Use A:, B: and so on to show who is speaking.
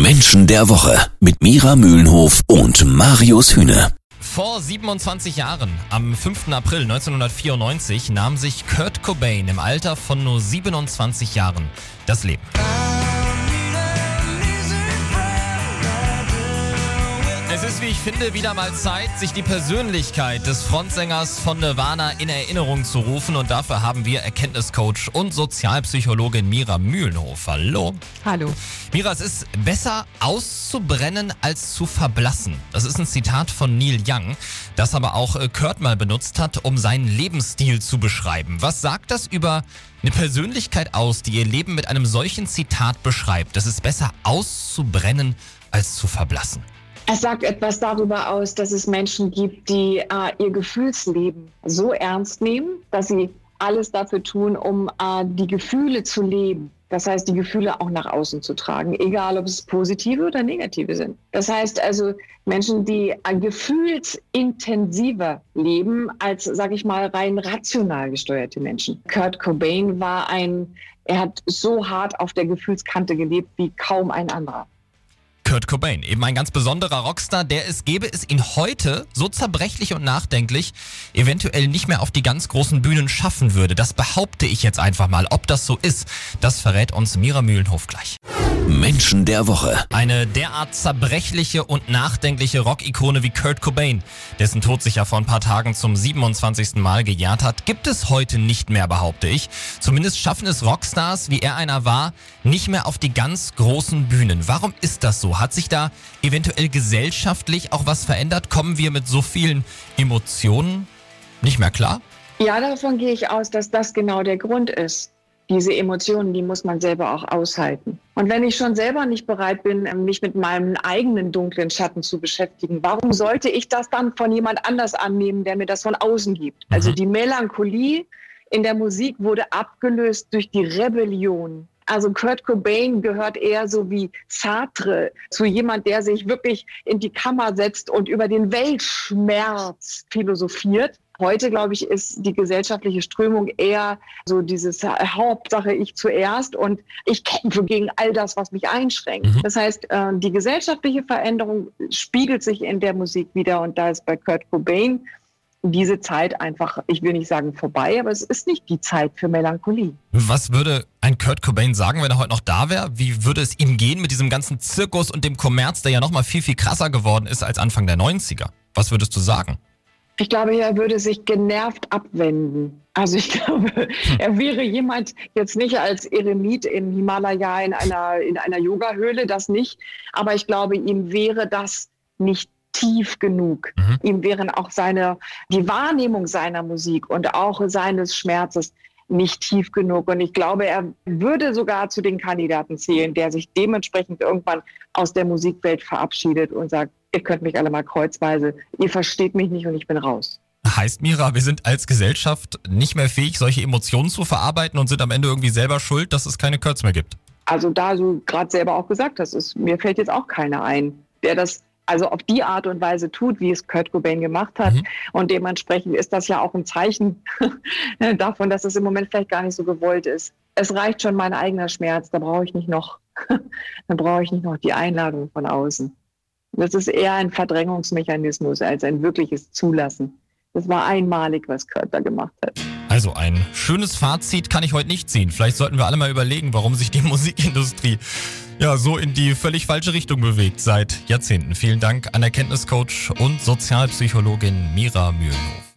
A: Menschen der Woche mit Mira Mühlenhof und Marius Hühne.
B: Vor 27 Jahren, am 5. April 1994, nahm sich Kurt Cobain im Alter von nur 27 Jahren das Leben. Es ist, wie ich finde, wieder mal Zeit, sich die Persönlichkeit des Frontsängers von Nirvana in Erinnerung zu rufen. Und dafür haben wir Erkenntniscoach und Sozialpsychologin Mira Mühlenhof. Hallo.
C: Hallo.
B: Mira, es ist besser auszubrennen als zu verblassen. Das ist ein Zitat von Neil Young, das aber auch äh, Kurt mal benutzt hat, um seinen Lebensstil zu beschreiben. Was sagt das über eine Persönlichkeit aus, die ihr Leben mit einem solchen Zitat beschreibt? Es ist besser auszubrennen als zu verblassen.
C: Es sagt etwas darüber aus, dass es Menschen gibt, die äh, ihr Gefühlsleben so ernst nehmen, dass sie alles dafür tun, um äh, die Gefühle zu leben. Das heißt, die Gefühle auch nach außen zu tragen, egal ob es positive oder negative sind. Das heißt also, Menschen, die äh, gefühlsintensiver leben als, sage ich mal, rein rational gesteuerte Menschen. Kurt Cobain war ein, er hat so hart auf der Gefühlskante gelebt wie kaum ein anderer.
B: Kurt Cobain, eben ein ganz besonderer Rockstar, der es gäbe es ihn heute so zerbrechlich und nachdenklich eventuell nicht mehr auf die ganz großen Bühnen schaffen würde. Das behaupte ich jetzt einfach mal. Ob das so ist, das verrät uns Mira Mühlenhof gleich.
A: Menschen der Woche.
B: Eine derart zerbrechliche und nachdenkliche Rockikone wie Kurt Cobain, dessen Tod sich ja vor ein paar Tagen zum 27. Mal gejährt hat, gibt es heute nicht mehr, behaupte ich. Zumindest schaffen es Rockstars, wie er einer war, nicht mehr auf die ganz großen Bühnen. Warum ist das so? Hat sich da eventuell gesellschaftlich auch was verändert? Kommen wir mit so vielen Emotionen nicht mehr klar?
C: Ja, davon gehe ich aus, dass das genau der Grund ist diese Emotionen, die muss man selber auch aushalten. Und wenn ich schon selber nicht bereit bin, mich mit meinem eigenen dunklen Schatten zu beschäftigen, warum sollte ich das dann von jemand anders annehmen, der mir das von außen gibt? Also mhm. die Melancholie in der Musik wurde abgelöst durch die Rebellion. Also Kurt Cobain gehört eher so wie Sartre zu jemand, der sich wirklich in die Kammer setzt und über den Weltschmerz philosophiert. Heute, glaube ich, ist die gesellschaftliche Strömung eher so dieses Hauptsache ich zuerst und ich kämpfe gegen all das, was mich einschränkt. Mhm. Das heißt, äh, die gesellschaftliche Veränderung spiegelt sich in der Musik wieder und da ist bei Kurt Cobain diese Zeit einfach, ich will nicht sagen vorbei, aber es ist nicht die Zeit für Melancholie.
B: Was würde ein Kurt Cobain sagen, wenn er heute noch da wäre? Wie würde es ihm gehen mit diesem ganzen Zirkus und dem Kommerz, der ja nochmal viel, viel krasser geworden ist als Anfang der 90er? Was würdest du sagen?
C: Ich glaube, er würde sich genervt abwenden. Also ich glaube, er wäre jemand jetzt nicht als Eremit im Himalaya in einer, in einer Yoga-Höhle, das nicht. Aber ich glaube, ihm wäre das nicht tief genug. Mhm. Ihm wären auch seine, die Wahrnehmung seiner Musik und auch seines Schmerzes nicht tief genug. Und ich glaube, er würde sogar zu den Kandidaten zählen, der sich dementsprechend irgendwann aus der Musikwelt verabschiedet und sagt, ihr könnt mich alle mal kreuzweise, ihr versteht mich nicht und ich bin raus.
B: Heißt Mira, wir sind als Gesellschaft nicht mehr fähig, solche Emotionen zu verarbeiten und sind am Ende irgendwie selber schuld, dass es keine Kurz mehr gibt?
C: Also da du gerade selber auch gesagt hast, ist, mir fällt jetzt auch keiner ein, der das also auf die Art und Weise tut, wie es Kurt Cobain gemacht hat. Mhm. Und dementsprechend ist das ja auch ein Zeichen davon, dass es im Moment vielleicht gar nicht so gewollt ist. Es reicht schon mein eigener Schmerz, da brauche ich nicht noch, da brauche ich nicht noch die Einladung von außen. Das ist eher ein Verdrängungsmechanismus als ein wirkliches Zulassen. Das war einmalig, was da gemacht hat.
B: Also ein schönes Fazit kann ich heute nicht ziehen. Vielleicht sollten wir alle mal überlegen, warum sich die Musikindustrie ja so in die völlig falsche Richtung bewegt seit Jahrzehnten. Vielen Dank an Erkenntniscoach und Sozialpsychologin Mira Mühlenhof.